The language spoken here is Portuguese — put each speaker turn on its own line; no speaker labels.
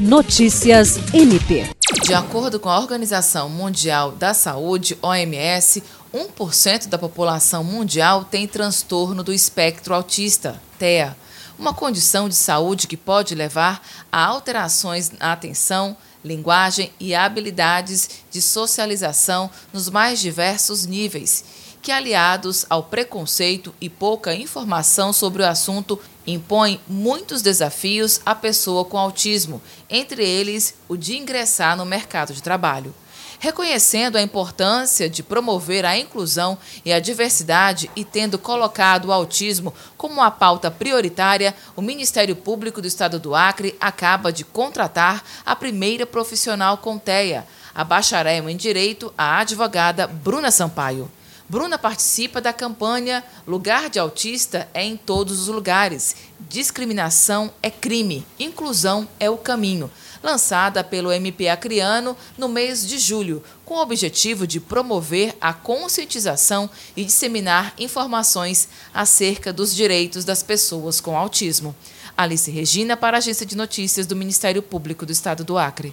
Notícias MP.
De acordo com a Organização Mundial da Saúde, OMS, 1% da população mundial tem transtorno do espectro autista, TEA, uma condição de saúde que pode levar a alterações na atenção, linguagem e habilidades de socialização nos mais diversos níveis que, aliados ao preconceito e pouca informação sobre o assunto, impõem muitos desafios à pessoa com autismo, entre eles o de ingressar no mercado de trabalho. Reconhecendo a importância de promover a inclusão e a diversidade e tendo colocado o autismo como uma pauta prioritária, o Ministério Público do Estado do Acre acaba de contratar a primeira profissional com TEA, a bacharel em Direito, a advogada Bruna Sampaio. Bruna participa da campanha Lugar de Autista é em todos os lugares. Discriminação é crime, inclusão é o caminho, lançada pelo MP Acriano no mês de julho, com o objetivo de promover a conscientização e disseminar informações acerca dos direitos das pessoas com autismo. Alice Regina para a Agência de Notícias do Ministério Público do Estado do Acre.